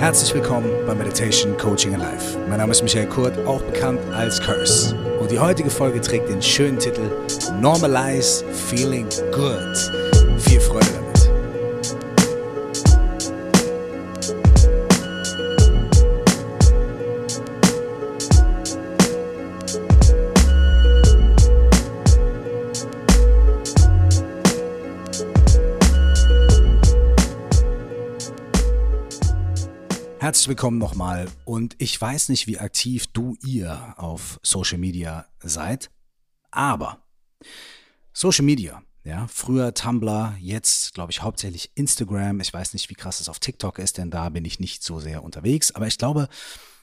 Herzlich willkommen bei Meditation Coaching Alive. Mein Name ist Michael Kurt, auch bekannt als Curse. Und die heutige Folge trägt den schönen Titel Normalize Feeling Good. Herzlich willkommen nochmal und ich weiß nicht, wie aktiv du ihr auf Social Media seid, aber Social Media, ja, früher Tumblr, jetzt glaube ich hauptsächlich Instagram. Ich weiß nicht, wie krass es auf TikTok ist, denn da bin ich nicht so sehr unterwegs, aber ich glaube,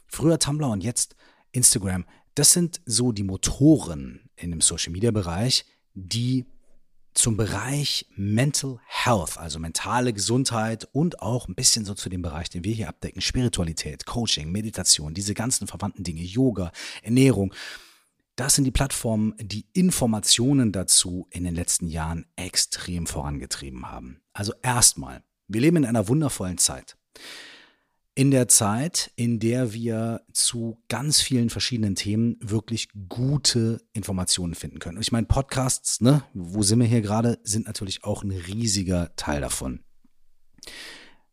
früher Tumblr und jetzt Instagram, das sind so die Motoren in dem Social Media Bereich, die zum Bereich Mental Health, also mentale Gesundheit und auch ein bisschen so zu dem Bereich, den wir hier abdecken, Spiritualität, Coaching, Meditation, diese ganzen verwandten Dinge, Yoga, Ernährung. Das sind die Plattformen, die Informationen dazu in den letzten Jahren extrem vorangetrieben haben. Also erstmal, wir leben in einer wundervollen Zeit in der Zeit, in der wir zu ganz vielen verschiedenen Themen wirklich gute Informationen finden können. Und ich meine, Podcasts, ne, wo sind wir hier gerade, sind natürlich auch ein riesiger Teil davon.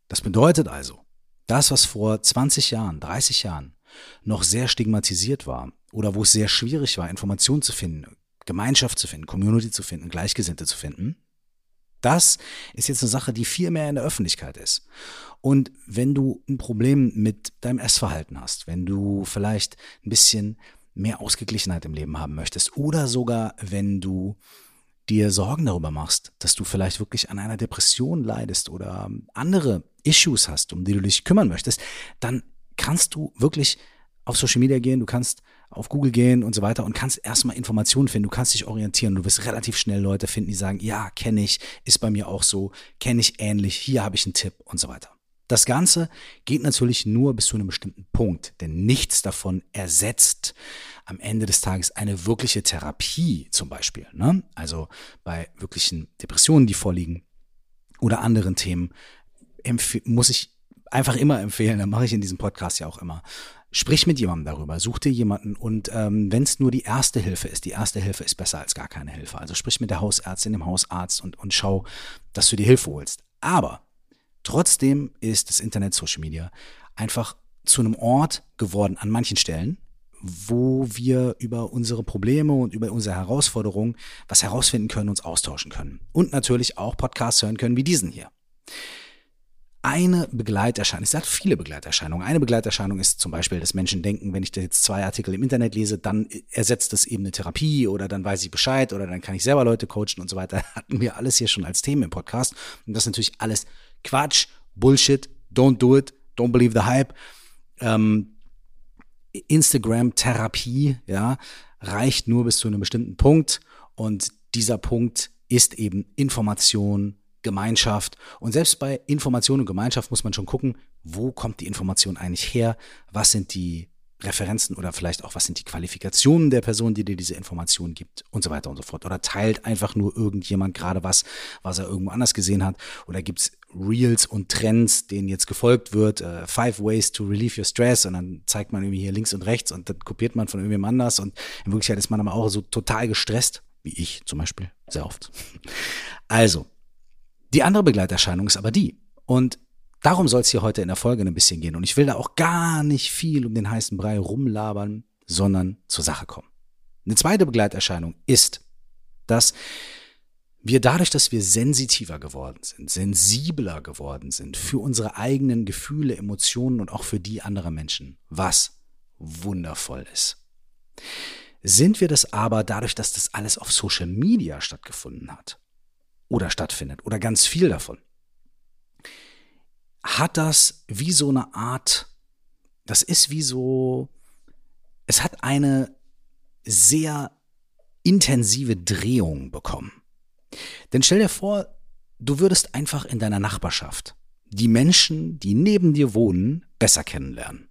Das bedeutet also, das, was vor 20 Jahren, 30 Jahren noch sehr stigmatisiert war oder wo es sehr schwierig war, Informationen zu finden, Gemeinschaft zu finden, Community zu finden, Gleichgesinnte zu finden, das ist jetzt eine Sache, die viel mehr in der Öffentlichkeit ist. Und wenn du ein Problem mit deinem Essverhalten hast, wenn du vielleicht ein bisschen mehr Ausgeglichenheit im Leben haben möchtest oder sogar wenn du dir Sorgen darüber machst, dass du vielleicht wirklich an einer Depression leidest oder andere Issues hast, um die du dich kümmern möchtest, dann kannst du wirklich auf Social Media gehen, du kannst auf Google gehen und so weiter und kannst erstmal Informationen finden, du kannst dich orientieren, du wirst relativ schnell Leute finden, die sagen, ja, kenne ich, ist bei mir auch so, kenne ich ähnlich, hier habe ich einen Tipp und so weiter. Das Ganze geht natürlich nur bis zu einem bestimmten Punkt, denn nichts davon ersetzt am Ende des Tages eine wirkliche Therapie zum Beispiel. Ne? Also bei wirklichen Depressionen, die vorliegen oder anderen Themen, muss ich einfach immer empfehlen, da mache ich in diesem Podcast ja auch immer, Sprich mit jemandem darüber, such dir jemanden und ähm, wenn es nur die erste Hilfe ist, die erste Hilfe ist besser als gar keine Hilfe. Also sprich mit der Hausärztin, dem Hausarzt und, und schau, dass du dir Hilfe holst. Aber trotzdem ist das Internet, Social Media einfach zu einem Ort geworden an manchen Stellen, wo wir über unsere Probleme und über unsere Herausforderungen was herausfinden können, uns austauschen können. Und natürlich auch Podcasts hören können wie diesen hier eine Begleiterscheinung, ich sage viele Begleiterscheinungen. Eine Begleiterscheinung ist zum Beispiel, dass Menschen denken, wenn ich da jetzt zwei Artikel im Internet lese, dann ersetzt das eben eine Therapie oder dann weiß ich Bescheid oder dann kann ich selber Leute coachen und so weiter. Hatten wir alles hier schon als Themen im Podcast. Und das ist natürlich alles Quatsch, Bullshit, don't do it, don't believe the hype. Ähm, Instagram-Therapie, ja, reicht nur bis zu einem bestimmten Punkt und dieser Punkt ist eben Information, Gemeinschaft. Und selbst bei Information und Gemeinschaft muss man schon gucken, wo kommt die Information eigentlich her? Was sind die Referenzen oder vielleicht auch, was sind die Qualifikationen der Person, die dir diese Information gibt und so weiter und so fort. Oder teilt einfach nur irgendjemand gerade was, was er irgendwo anders gesehen hat. Oder gibt es Reels und Trends, denen jetzt gefolgt wird, uh, Five Ways to Relieve Your Stress und dann zeigt man irgendwie hier links und rechts und dann kopiert man von irgendjemand anders und in Wirklichkeit ist man aber auch so total gestresst, wie ich zum Beispiel, sehr oft. Also, die andere Begleiterscheinung ist aber die. Und darum soll es hier heute in der Folge ein bisschen gehen. Und ich will da auch gar nicht viel um den heißen Brei rumlabern, sondern zur Sache kommen. Eine zweite Begleiterscheinung ist, dass wir dadurch, dass wir sensitiver geworden sind, sensibler geworden sind für unsere eigenen Gefühle, Emotionen und auch für die anderer Menschen, was wundervoll ist. Sind wir das aber dadurch, dass das alles auf Social Media stattgefunden hat oder stattfindet oder ganz viel davon, hat das wie so eine Art, das ist wie so, es hat eine sehr intensive Drehung bekommen. Denn stell dir vor, du würdest einfach in deiner Nachbarschaft die Menschen, die neben dir wohnen, besser kennenlernen.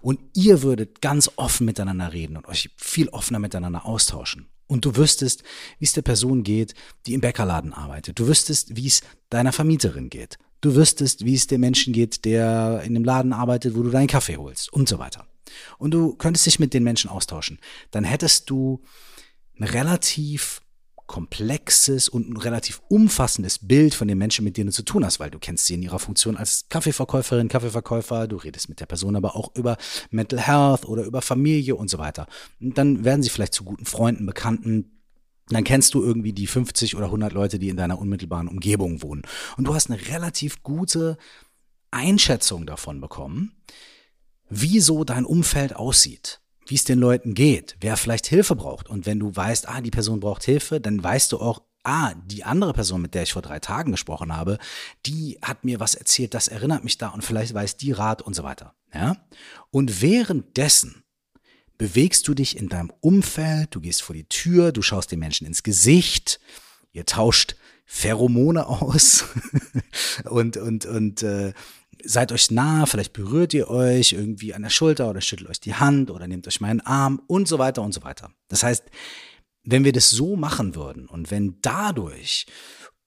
Und ihr würdet ganz offen miteinander reden und euch viel offener miteinander austauschen. Und du wüsstest, wie es der Person geht, die im Bäckerladen arbeitet. Du wüsstest, wie es deiner Vermieterin geht. du wüsstest, wie es dem Menschen geht, der in dem Laden arbeitet, wo du deinen Kaffee holst und so weiter. Und du könntest dich mit den Menschen austauschen. Dann hättest du ein relativ komplexes und ein relativ umfassendes Bild von den Menschen, mit denen du zu tun hast, weil du kennst sie in ihrer Funktion als Kaffeeverkäuferin, Kaffeeverkäufer, du redest mit der Person aber auch über Mental Health oder über Familie und so weiter. Und dann werden sie vielleicht zu guten Freunden, Bekannten, dann kennst du irgendwie die 50 oder 100 Leute, die in deiner unmittelbaren Umgebung wohnen. Und du hast eine relativ gute Einschätzung davon bekommen, wie so dein Umfeld aussieht, wie es den Leuten geht, wer vielleicht Hilfe braucht. Und wenn du weißt, ah, die Person braucht Hilfe, dann weißt du auch, ah, die andere Person, mit der ich vor drei Tagen gesprochen habe, die hat mir was erzählt, das erinnert mich da und vielleicht weiß die Rat und so weiter. Ja? Und währenddessen bewegst du dich in deinem Umfeld, du gehst vor die Tür, du schaust den Menschen ins Gesicht, ihr tauscht Pheromone aus und, und, und äh, seid euch nah, vielleicht berührt ihr euch irgendwie an der Schulter oder schüttelt euch die Hand oder nehmt euch mal einen Arm und so weiter und so weiter. Das heißt, wenn wir das so machen würden und wenn dadurch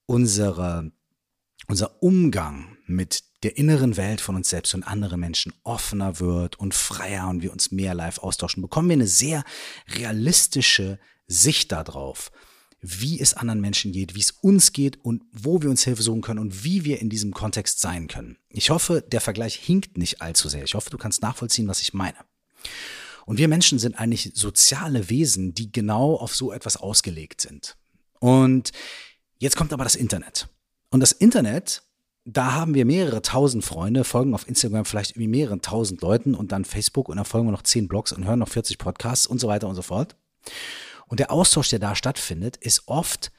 unsere, unser Umgang mit der inneren Welt von uns selbst und anderen Menschen offener wird und freier und wir uns mehr live austauschen, bekommen wir eine sehr realistische Sicht darauf, wie es anderen Menschen geht, wie es uns geht und wo wir uns Hilfe suchen können und wie wir in diesem Kontext sein können. Ich hoffe, der Vergleich hinkt nicht allzu sehr. Ich hoffe, du kannst nachvollziehen, was ich meine. Und wir Menschen sind eigentlich soziale Wesen, die genau auf so etwas ausgelegt sind. Und jetzt kommt aber das Internet. Und das Internet da haben wir mehrere tausend Freunde, folgen auf Instagram vielleicht irgendwie mehreren tausend Leuten und dann Facebook und dann folgen wir noch zehn Blogs und hören noch 40 Podcasts und so weiter und so fort. Und der Austausch, der da stattfindet, ist oft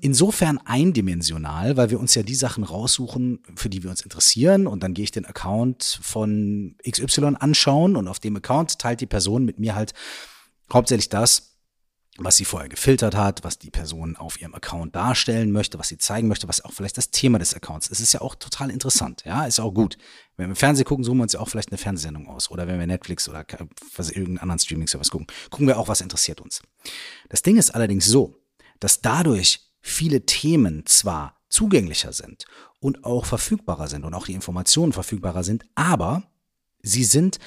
insofern eindimensional, weil wir uns ja die Sachen raussuchen, für die wir uns interessieren. Und dann gehe ich den Account von XY anschauen und auf dem Account teilt die Person mit mir halt hauptsächlich das, was sie vorher gefiltert hat, was die Person auf ihrem Account darstellen möchte, was sie zeigen möchte, was auch vielleicht das Thema des Accounts ist. Es ist ja auch total interessant, ja, ist auch gut. Wenn wir Fernsehen gucken, suchen wir uns ja auch vielleicht eine Fernsehsendung aus. Oder wenn wir Netflix oder was, irgendeinen anderen Streaming-Service gucken, gucken wir auch, was interessiert uns. Das Ding ist allerdings so, dass dadurch viele Themen zwar zugänglicher sind und auch verfügbarer sind und auch die Informationen verfügbarer sind, aber sie sind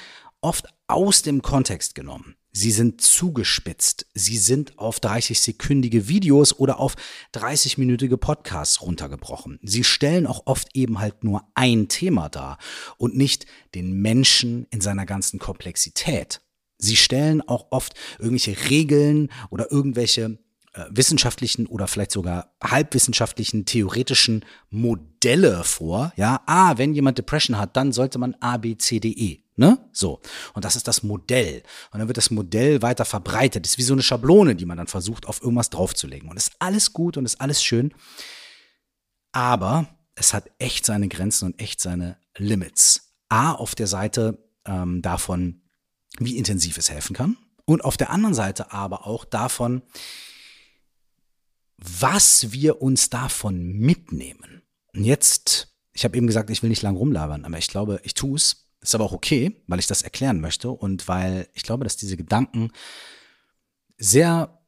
oft aus dem Kontext genommen. Sie sind zugespitzt. Sie sind auf 30-sekündige Videos oder auf 30-minütige Podcasts runtergebrochen. Sie stellen auch oft eben halt nur ein Thema dar und nicht den Menschen in seiner ganzen Komplexität. Sie stellen auch oft irgendwelche Regeln oder irgendwelche äh, wissenschaftlichen oder vielleicht sogar halbwissenschaftlichen theoretischen Modelle vor. Ja, ah, wenn jemand Depression hat, dann sollte man A, B, C, D, E. Ne? So. Und das ist das Modell. Und dann wird das Modell weiter verbreitet. Das ist wie so eine Schablone, die man dann versucht, auf irgendwas draufzulegen. Und ist alles gut und ist alles schön. Aber es hat echt seine Grenzen und echt seine Limits. A, auf der Seite ähm, davon, wie intensiv es helfen kann. Und auf der anderen Seite aber auch davon, was wir uns davon mitnehmen. Und jetzt, ich habe eben gesagt, ich will nicht lang rumlabern, aber ich glaube, ich tue es ist aber auch okay, weil ich das erklären möchte und weil ich glaube, dass diese Gedanken sehr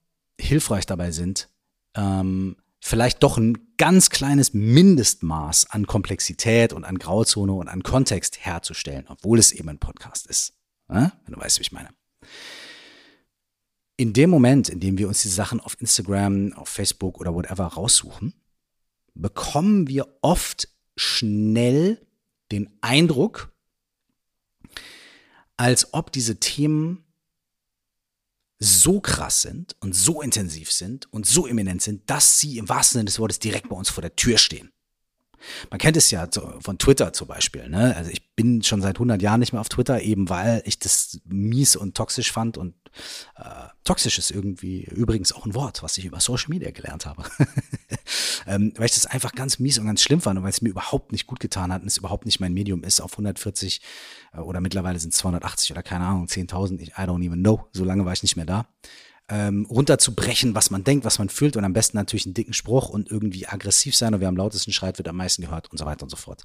hilfreich dabei sind, ähm, vielleicht doch ein ganz kleines Mindestmaß an Komplexität und an Grauzone und an Kontext herzustellen, obwohl es eben ein Podcast ist. Ja? Wenn du weißt, wie ich meine. In dem Moment, in dem wir uns die Sachen auf Instagram, auf Facebook oder whatever raussuchen, bekommen wir oft schnell den Eindruck, als ob diese Themen so krass sind und so intensiv sind und so eminent sind, dass sie im wahrsten Sinne des Wortes direkt bei uns vor der Tür stehen. Man kennt es ja von Twitter zum Beispiel. Ne? Also ich bin schon seit 100 Jahren nicht mehr auf Twitter, eben weil ich das mies und toxisch fand und äh, toxisch ist irgendwie übrigens auch ein Wort, was ich über Social Media gelernt habe. ähm, weil ich das einfach ganz mies und ganz schlimm fand und weil es mir überhaupt nicht gut getan hat und es überhaupt nicht mein Medium ist, auf 140 äh, oder mittlerweile sind es 280 oder keine Ahnung, 10.000, I don't even know, so lange war ich nicht mehr da ähm, runterzubrechen, was man denkt, was man fühlt und am besten natürlich einen dicken Spruch und irgendwie aggressiv sein und wer am lautesten schreit, wird am meisten gehört und so weiter und so fort.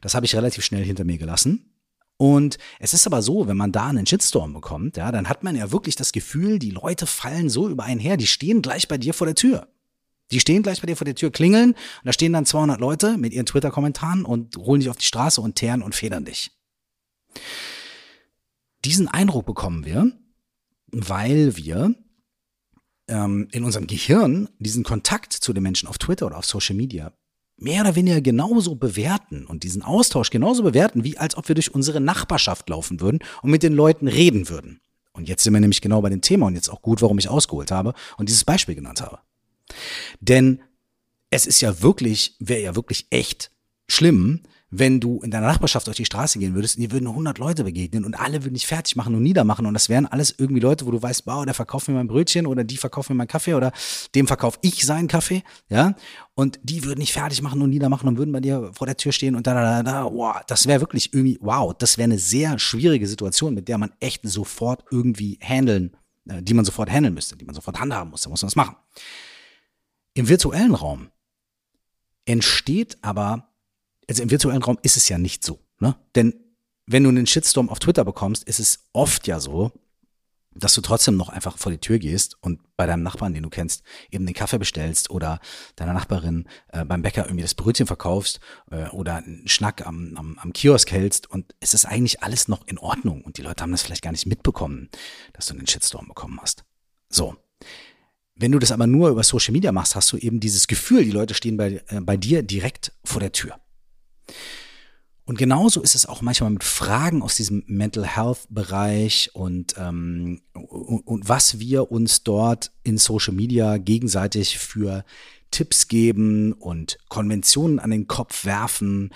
Das habe ich relativ schnell hinter mir gelassen. Und es ist aber so, wenn man da einen Shitstorm bekommt, ja, dann hat man ja wirklich das Gefühl, die Leute fallen so über einen her, die stehen gleich bei dir vor der Tür. Die stehen gleich bei dir vor der Tür, klingeln, und da stehen dann 200 Leute mit ihren Twitter-Kommentaren und holen dich auf die Straße und teeren und federn dich. Diesen Eindruck bekommen wir, weil wir ähm, in unserem Gehirn diesen Kontakt zu den Menschen auf Twitter oder auf Social Media mehr oder weniger genauso bewerten und diesen Austausch genauso bewerten, wie als ob wir durch unsere Nachbarschaft laufen würden und mit den Leuten reden würden. Und jetzt sind wir nämlich genau bei dem Thema und jetzt auch gut, warum ich ausgeholt habe und dieses Beispiel genannt habe. Denn es ist ja wirklich, wäre ja wirklich echt schlimm, wenn du in deiner Nachbarschaft durch die Straße gehen würdest und dir würden 100 Leute begegnen und alle würden dich fertig machen und niedermachen und das wären alles irgendwie Leute, wo du weißt, wow, der verkauft mir mein Brötchen oder die verkauft mir meinen Kaffee oder dem verkaufe ich seinen Kaffee, ja, und die würden dich fertig machen und niedermachen und würden bei dir vor der Tür stehen und da, da, da, da, wow, das wäre wirklich irgendwie, wow, das wäre eine sehr schwierige Situation, mit der man echt sofort irgendwie handeln, äh, die man sofort handeln müsste, die man sofort handhaben muss, da muss man was machen. Im virtuellen Raum entsteht aber also im virtuellen Raum ist es ja nicht so. Ne? Denn wenn du einen Shitstorm auf Twitter bekommst, ist es oft ja so, dass du trotzdem noch einfach vor die Tür gehst und bei deinem Nachbarn, den du kennst, eben den Kaffee bestellst oder deiner Nachbarin äh, beim Bäcker irgendwie das Brötchen verkaufst äh, oder einen Schnack am, am, am Kiosk hältst und es ist eigentlich alles noch in Ordnung und die Leute haben das vielleicht gar nicht mitbekommen, dass du einen Shitstorm bekommen hast. So. Wenn du das aber nur über Social Media machst, hast du eben dieses Gefühl, die Leute stehen bei, äh, bei dir direkt vor der Tür. Und genauso ist es auch manchmal mit Fragen aus diesem Mental Health Bereich und, ähm, und, und was wir uns dort in Social Media gegenseitig für Tipps geben und Konventionen an den Kopf werfen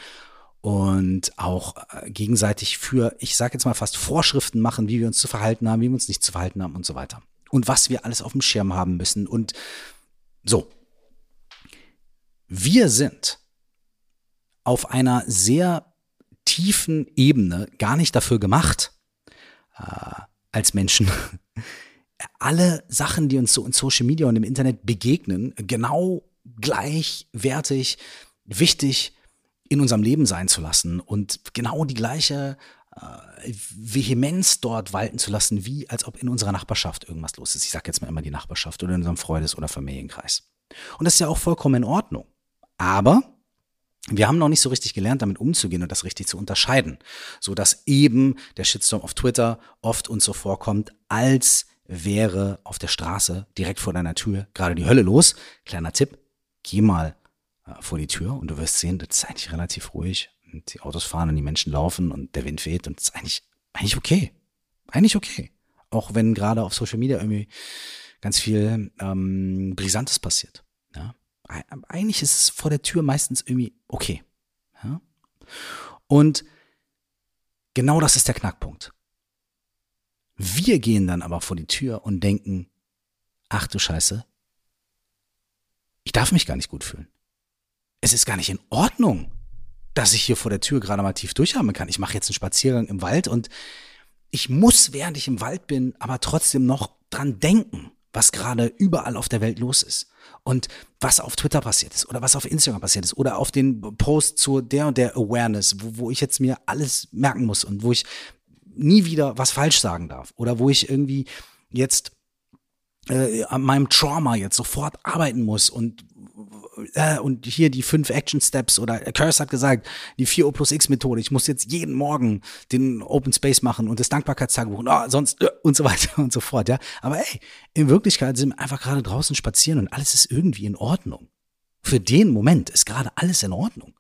und auch äh, gegenseitig für, ich sage jetzt mal fast Vorschriften machen, wie wir uns zu verhalten haben, wie wir uns nicht zu verhalten haben und so weiter. Und was wir alles auf dem Schirm haben müssen und so. Wir sind auf einer sehr tiefen Ebene gar nicht dafür gemacht, äh, als Menschen, alle Sachen, die uns so in Social Media und im Internet begegnen, genau gleichwertig wichtig in unserem Leben sein zu lassen und genau die gleiche äh, Vehemenz dort walten zu lassen, wie als ob in unserer Nachbarschaft irgendwas los ist. Ich sage jetzt mal immer die Nachbarschaft oder in unserem Freundes- oder Familienkreis. Und das ist ja auch vollkommen in Ordnung. Aber wir haben noch nicht so richtig gelernt, damit umzugehen und das richtig zu unterscheiden, so dass eben der Shitstorm auf Twitter oft uns so vorkommt, als wäre auf der Straße direkt vor deiner Tür gerade die Hölle los. Kleiner Tipp, geh mal äh, vor die Tür und du wirst sehen, das ist eigentlich relativ ruhig und die Autos fahren und die Menschen laufen und der Wind weht und es ist eigentlich, eigentlich okay. Eigentlich okay. Auch wenn gerade auf Social Media irgendwie ganz viel ähm, Brisantes passiert. Ja? Eigentlich ist es vor der Tür meistens irgendwie okay. Ja? Und genau das ist der Knackpunkt. Wir gehen dann aber vor die Tür und denken, ach du Scheiße, ich darf mich gar nicht gut fühlen. Es ist gar nicht in Ordnung, dass ich hier vor der Tür gerade mal tief durchatmen kann. Ich mache jetzt einen Spaziergang im Wald und ich muss, während ich im Wald bin, aber trotzdem noch dran denken, was gerade überall auf der Welt los ist und was auf Twitter passiert ist oder was auf Instagram passiert ist oder auf den Post zu der und der Awareness, wo, wo ich jetzt mir alles merken muss und wo ich nie wieder was falsch sagen darf oder wo ich irgendwie jetzt äh, an meinem Trauma jetzt sofort arbeiten muss und äh, und hier die fünf Action Steps oder Curse hat gesagt, die 4O plus X Methode, ich muss jetzt jeden Morgen den Open Space machen und das Dankbarkeitstagebuch und oh, sonst äh, und so weiter und so fort, ja. Aber ey, in Wirklichkeit sind wir einfach gerade draußen spazieren und alles ist irgendwie in Ordnung. Für den Moment ist gerade alles in Ordnung.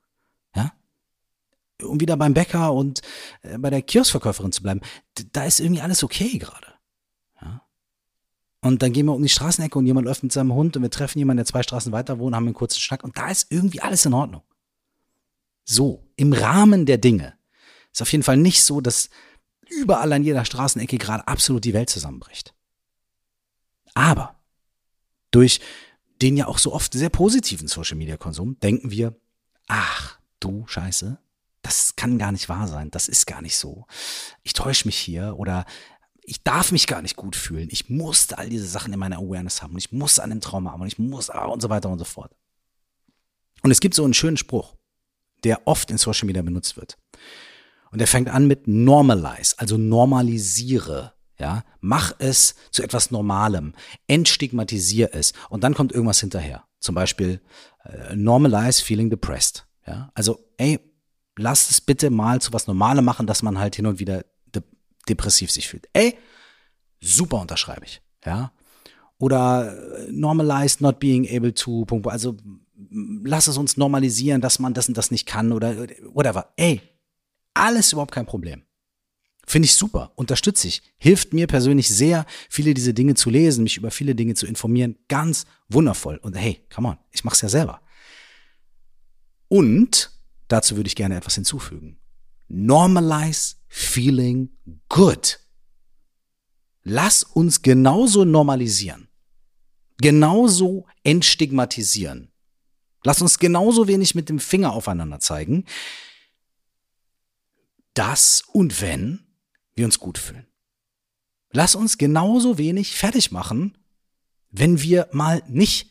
Ja. Um wieder beim Bäcker und äh, bei der Kioskverkäuferin zu bleiben, da ist irgendwie alles okay gerade. Und dann gehen wir um die Straßenecke und jemand läuft mit seinem Hund und wir treffen jemanden, der zwei Straßen weiter wohnt, haben einen kurzen Schnack und da ist irgendwie alles in Ordnung. So, im Rahmen der Dinge. Ist auf jeden Fall nicht so, dass überall an jeder Straßenecke gerade absolut die Welt zusammenbricht. Aber durch den ja auch so oft sehr positiven Social Media Konsum denken wir, ach du Scheiße, das kann gar nicht wahr sein, das ist gar nicht so. Ich täusche mich hier oder ich darf mich gar nicht gut fühlen. Ich muss all diese Sachen in meiner Awareness haben und ich muss an dem Trauma haben und ich muss ah, und so weiter und so fort. Und es gibt so einen schönen Spruch, der oft in Social Media benutzt wird. Und der fängt an mit normalize, also normalisiere. Ja, mach es zu etwas Normalem, entstigmatisier es und dann kommt irgendwas hinterher. Zum Beispiel äh, normalize feeling depressed. Ja, also ey, lasst es bitte mal zu was Normalem machen, dass man halt hin und wieder de depressiv sich fühlt. Ey, super unterschreibe ich. Ja, oder äh, normalize not being able to. Also lass es uns normalisieren, dass man das und das nicht kann oder whatever. Ey, alles überhaupt kein Problem. Finde ich super, unterstütze ich. Hilft mir persönlich sehr, viele diese Dinge zu lesen, mich über viele Dinge zu informieren. Ganz wundervoll. Und hey, come on, ich mache es ja selber. Und dazu würde ich gerne etwas hinzufügen. Normalize feeling good. Lass uns genauso normalisieren. Genauso entstigmatisieren. Lass uns genauso wenig mit dem Finger aufeinander zeigen, dass und wenn wir uns gut fühlen. Lass uns genauso wenig fertig machen, wenn wir mal nicht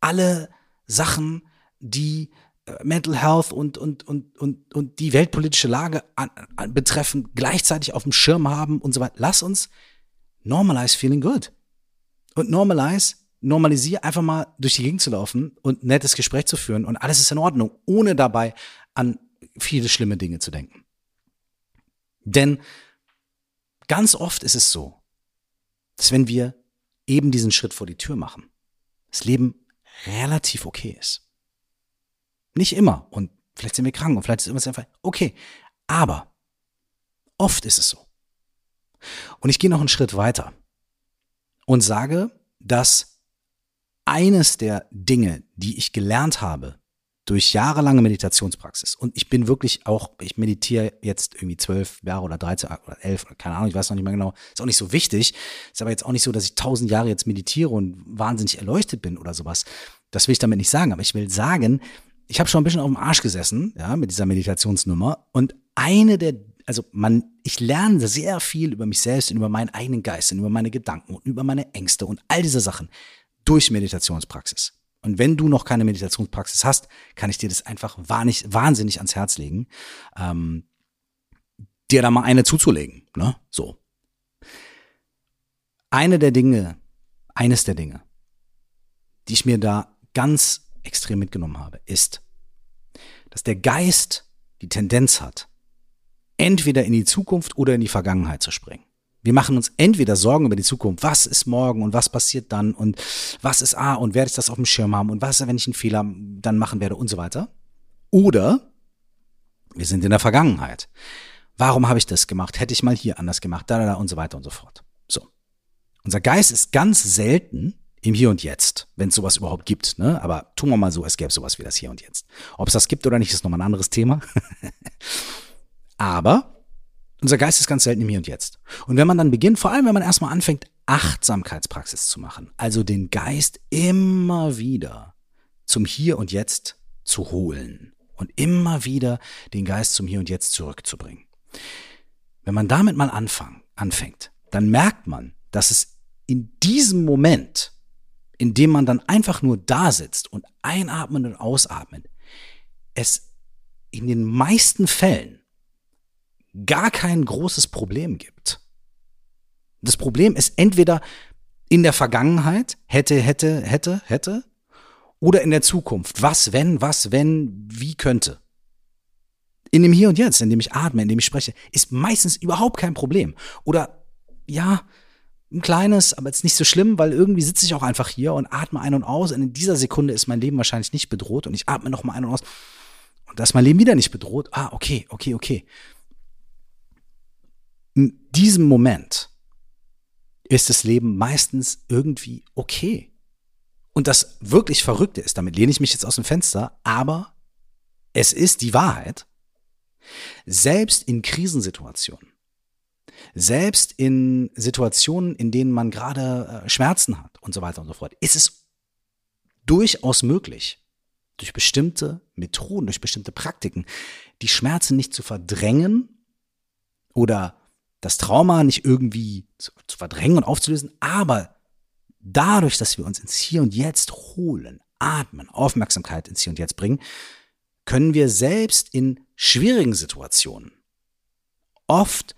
alle Sachen, die Mental Health und, und, und, und, und die weltpolitische Lage an, an betreffen, gleichzeitig auf dem Schirm haben und so weiter. Lass uns normalize feeling good. Und normalize, normalisier einfach mal durch die Gegend zu laufen und ein nettes Gespräch zu führen und alles ist in Ordnung, ohne dabei an viele schlimme Dinge zu denken. Denn Ganz oft ist es so, dass wenn wir eben diesen Schritt vor die Tür machen, das Leben relativ okay ist. Nicht immer und vielleicht sind wir krank und vielleicht ist irgendwas einfach okay. Aber oft ist es so. Und ich gehe noch einen Schritt weiter und sage, dass eines der Dinge, die ich gelernt habe durch jahrelange Meditationspraxis. Und ich bin wirklich auch, ich meditiere jetzt irgendwie zwölf Jahre oder 13 oder elf, keine Ahnung, ich weiß noch nicht mehr genau. Ist auch nicht so wichtig. Ist aber jetzt auch nicht so, dass ich tausend Jahre jetzt meditiere und wahnsinnig erleuchtet bin oder sowas. Das will ich damit nicht sagen. Aber ich will sagen, ich habe schon ein bisschen auf dem Arsch gesessen, ja, mit dieser Meditationsnummer. Und eine der, also man, ich lerne sehr viel über mich selbst und über meinen eigenen Geist und über meine Gedanken und über meine Ängste und all diese Sachen durch Meditationspraxis. Und wenn du noch keine Meditationspraxis hast, kann ich dir das einfach wahnsinnig, wahnsinnig ans Herz legen, ähm, dir da mal eine zuzulegen. Ne? So. Eine der Dinge, eines der Dinge, die ich mir da ganz extrem mitgenommen habe, ist, dass der Geist die Tendenz hat, entweder in die Zukunft oder in die Vergangenheit zu springen. Wir machen uns entweder Sorgen über die Zukunft, was ist morgen und was passiert dann und was ist A und werde ich das auf dem Schirm haben und was, wenn ich einen Fehler dann machen werde und so weiter. Oder wir sind in der Vergangenheit. Warum habe ich das gemacht? Hätte ich mal hier anders gemacht, da, da, da und so weiter und so fort. So. Unser Geist ist ganz selten im Hier und Jetzt, wenn es sowas überhaupt gibt. Ne? Aber tun wir mal so, es gäbe sowas wie das Hier und Jetzt. Ob es das gibt oder nicht, ist nochmal ein anderes Thema. Aber unser Geist ist ganz selten im Hier und Jetzt. Und wenn man dann beginnt, vor allem wenn man erstmal anfängt, Achtsamkeitspraxis zu machen, also den Geist immer wieder zum Hier und Jetzt zu holen und immer wieder den Geist zum Hier und Jetzt zurückzubringen. Wenn man damit mal anfang, anfängt, dann merkt man, dass es in diesem Moment, in dem man dann einfach nur da sitzt und einatmet und ausatmet, es in den meisten Fällen gar kein großes Problem gibt. Das Problem ist entweder in der Vergangenheit, hätte, hätte, hätte, hätte, oder in der Zukunft. Was, wenn, was, wenn, wie könnte. In dem Hier und Jetzt, in dem ich atme, in dem ich spreche, ist meistens überhaupt kein Problem. Oder ja, ein kleines, aber jetzt nicht so schlimm, weil irgendwie sitze ich auch einfach hier und atme ein und aus. Und in dieser Sekunde ist mein Leben wahrscheinlich nicht bedroht und ich atme nochmal ein und aus. Und da ist mein Leben wieder nicht bedroht. Ah, okay, okay, okay in diesem Moment ist das Leben meistens irgendwie okay. Und das wirklich Verrückte ist, damit lehne ich mich jetzt aus dem Fenster, aber es ist die Wahrheit, selbst in Krisensituationen, selbst in Situationen, in denen man gerade äh, Schmerzen hat und so weiter und so fort, ist es durchaus möglich, durch bestimmte Methoden, durch bestimmte Praktiken, die Schmerzen nicht zu verdrängen oder das Trauma nicht irgendwie zu, zu verdrängen und aufzulösen, aber dadurch, dass wir uns ins Hier und Jetzt holen, atmen, Aufmerksamkeit ins Hier und Jetzt bringen, können wir selbst in schwierigen Situationen oft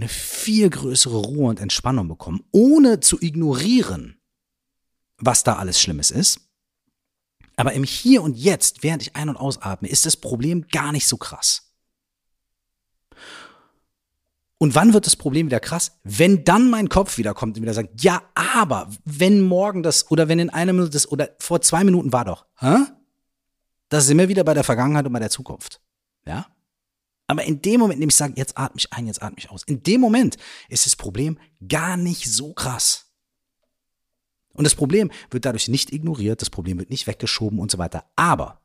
eine viel größere Ruhe und Entspannung bekommen, ohne zu ignorieren, was da alles Schlimmes ist, Aber im Hier und Jetzt, während ich ein- und ausatme, ist das Problem gar nicht so krass. Und wann wird das Problem wieder krass? Wenn dann mein Kopf wieder kommt und wieder sagt, ja, aber wenn morgen das oder wenn in einer Minute das oder vor zwei Minuten war doch, hä? Da sind wir wieder bei der Vergangenheit und bei der Zukunft. Ja? Aber in dem Moment, in dem ich sage, jetzt atme ich ein, jetzt atme ich aus, in dem Moment ist das Problem gar nicht so krass. Und das Problem wird dadurch nicht ignoriert, das Problem wird nicht weggeschoben und so weiter. Aber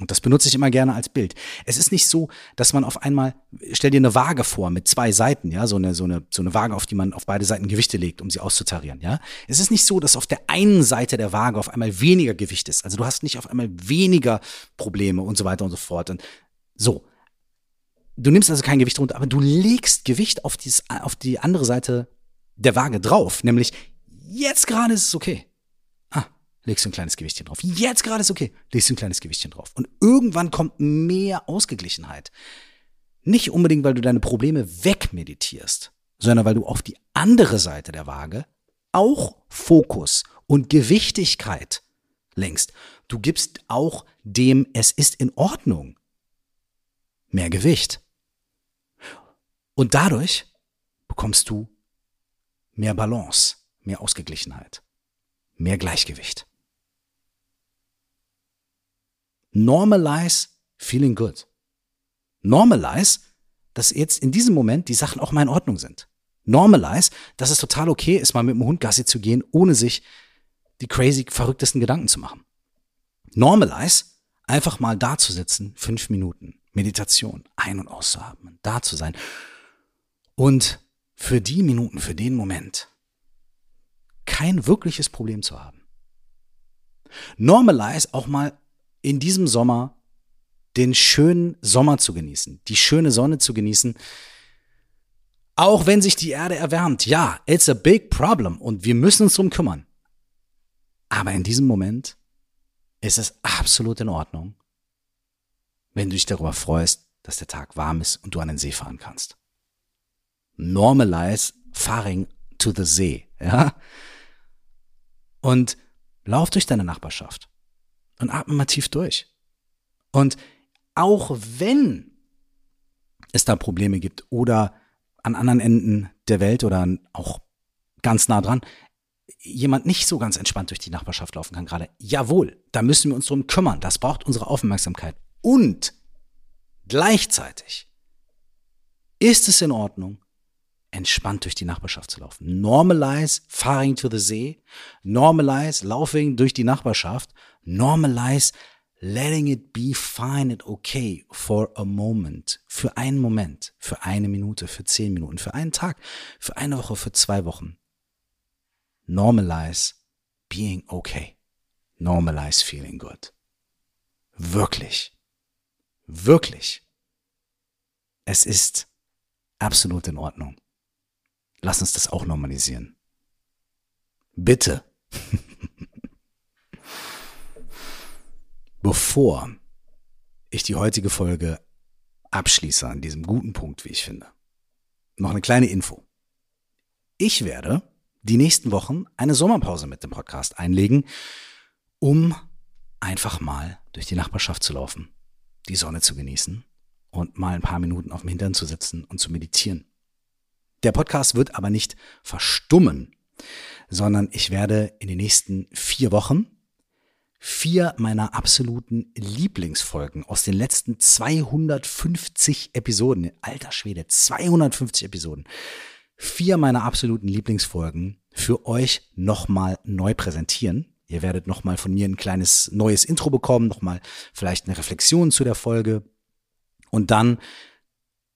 und das benutze ich immer gerne als Bild. Es ist nicht so, dass man auf einmal, stell dir eine Waage vor mit zwei Seiten, ja, so eine, so eine, so eine Waage, auf die man auf beide Seiten Gewichte legt, um sie auszutarieren, ja. Es ist nicht so, dass auf der einen Seite der Waage auf einmal weniger Gewicht ist. Also du hast nicht auf einmal weniger Probleme und so weiter und so fort. Und so. Du nimmst also kein Gewicht runter, aber du legst Gewicht auf, dieses, auf die andere Seite der Waage drauf. Nämlich, jetzt gerade ist es okay legst du ein kleines Gewichtchen drauf. Jetzt gerade ist okay, legst du ein kleines Gewichtchen drauf. Und irgendwann kommt mehr Ausgeglichenheit. Nicht unbedingt, weil du deine Probleme wegmeditierst, sondern weil du auf die andere Seite der Waage auch Fokus und Gewichtigkeit lenkst. Du gibst auch dem Es ist in Ordnung mehr Gewicht. Und dadurch bekommst du mehr Balance, mehr Ausgeglichenheit, mehr Gleichgewicht. Normalize feeling good. Normalize, dass jetzt in diesem Moment die Sachen auch mal in Ordnung sind. Normalize, dass es total okay ist, mal mit dem Hund Gassi zu gehen, ohne sich die crazy, verrücktesten Gedanken zu machen. Normalize, einfach mal da zu sitzen, fünf Minuten, Meditation, ein- und auszuatmen, da zu sein. Und für die Minuten, für den Moment, kein wirkliches Problem zu haben. Normalize auch mal in diesem Sommer den schönen Sommer zu genießen, die schöne Sonne zu genießen, auch wenn sich die Erde erwärmt. Ja, it's a big problem und wir müssen uns drum kümmern. Aber in diesem Moment ist es absolut in Ordnung, wenn du dich darüber freust, dass der Tag warm ist und du an den See fahren kannst. Normalize faring to the See, ja? Und lauf durch deine Nachbarschaft und atme mal tief durch. Und auch wenn es da Probleme gibt oder an anderen Enden der Welt oder auch ganz nah dran, jemand nicht so ganz entspannt durch die Nachbarschaft laufen kann gerade. Jawohl, da müssen wir uns drum kümmern. Das braucht unsere Aufmerksamkeit. Und gleichzeitig ist es in Ordnung, entspannt durch die Nachbarschaft zu laufen. Normalize faring to the See. Normalize laughing durch die Nachbarschaft. Normalize letting it be fine and okay for a moment. Für einen Moment, für eine Minute, für zehn Minuten, für einen Tag, für eine Woche, für zwei Wochen. Normalize being okay. Normalize feeling good. Wirklich. Wirklich. Es ist absolut in Ordnung. Lass uns das auch normalisieren. Bitte. Bevor ich die heutige Folge abschließe an diesem guten Punkt, wie ich finde, noch eine kleine Info. Ich werde die nächsten Wochen eine Sommerpause mit dem Podcast einlegen, um einfach mal durch die Nachbarschaft zu laufen, die Sonne zu genießen und mal ein paar Minuten auf dem Hintern zu sitzen und zu meditieren. Der Podcast wird aber nicht verstummen, sondern ich werde in den nächsten vier Wochen vier meiner absoluten Lieblingsfolgen aus den letzten 250 Episoden, alter Schwede, 250 Episoden, vier meiner absoluten Lieblingsfolgen für euch nochmal neu präsentieren. Ihr werdet nochmal von mir ein kleines neues Intro bekommen, nochmal vielleicht eine Reflexion zu der Folge. Und dann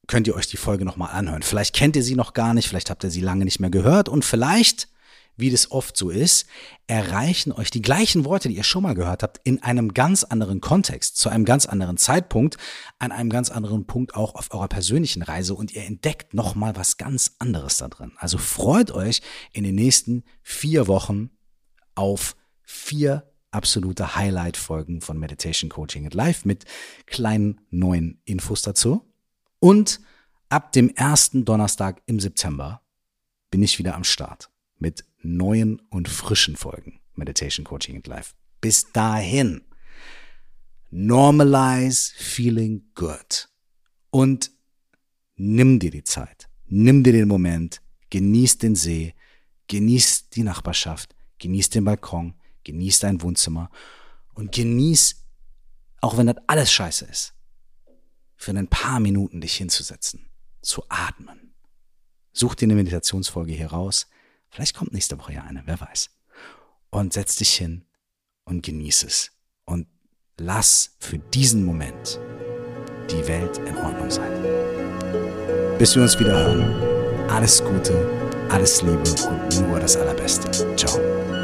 könnt ihr euch die Folge nochmal anhören. Vielleicht kennt ihr sie noch gar nicht, vielleicht habt ihr sie lange nicht mehr gehört und vielleicht, wie das oft so ist, erreichen euch die gleichen Worte, die ihr schon mal gehört habt, in einem ganz anderen Kontext, zu einem ganz anderen Zeitpunkt, an einem ganz anderen Punkt auch auf eurer persönlichen Reise und ihr entdeckt nochmal was ganz anderes da drin. Also freut euch in den nächsten vier Wochen auf vier absolute Highlight-Folgen von Meditation Coaching at Life mit kleinen neuen Infos dazu. Und ab dem ersten Donnerstag im September bin ich wieder am Start mit neuen und frischen Folgen Meditation Coaching and Life. Bis dahin Normalize feeling good. Und nimm dir die Zeit. Nimm dir den Moment. Genieß den See. Genieß die Nachbarschaft. Genieß den Balkon. Genieß dein Wohnzimmer. Und genieß, auch wenn das alles scheiße ist, für ein paar Minuten dich hinzusetzen, zu atmen. Such dir eine Meditationsfolge hier raus. Vielleicht kommt nächste Woche ja eine, wer weiß. Und setz dich hin und genieß es. Und lass für diesen Moment die Welt in Ordnung sein. Bis wir uns wieder hören, alles Gute, alles Liebe und nur das Allerbeste. Ciao.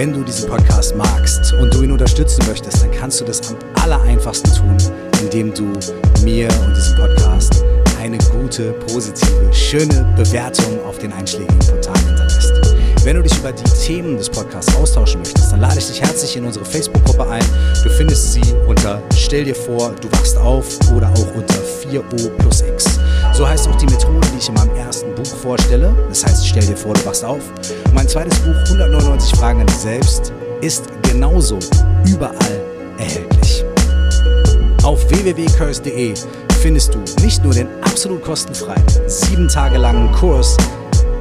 Wenn du diesen Podcast magst und du ihn unterstützen möchtest, dann kannst du das am aller einfachsten tun, indem du mir und diesem Podcast eine gute, positive, schöne Bewertung auf den einschlägigen Portalen hinterlässt. Wenn du dich über die Themen des Podcasts austauschen möchtest, dann lade ich dich herzlich in unsere Facebook-Gruppe ein. Du findest sie unter Stell dir vor, du wachst auf oder auch unter 4O plus X. So heißt auch die Methode, die ich in meinem ersten Buch vorstelle. Das heißt, stell dir vor, du wachst auf. Mein zweites Buch, 199 Fragen an dich selbst, ist genauso überall erhältlich. Auf www.curse.de findest du nicht nur den absolut kostenfreien, sieben Tage langen Kurs,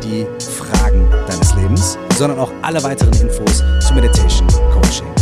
die Fragen deines Lebens, sondern auch alle weiteren Infos zu Meditation, Coaching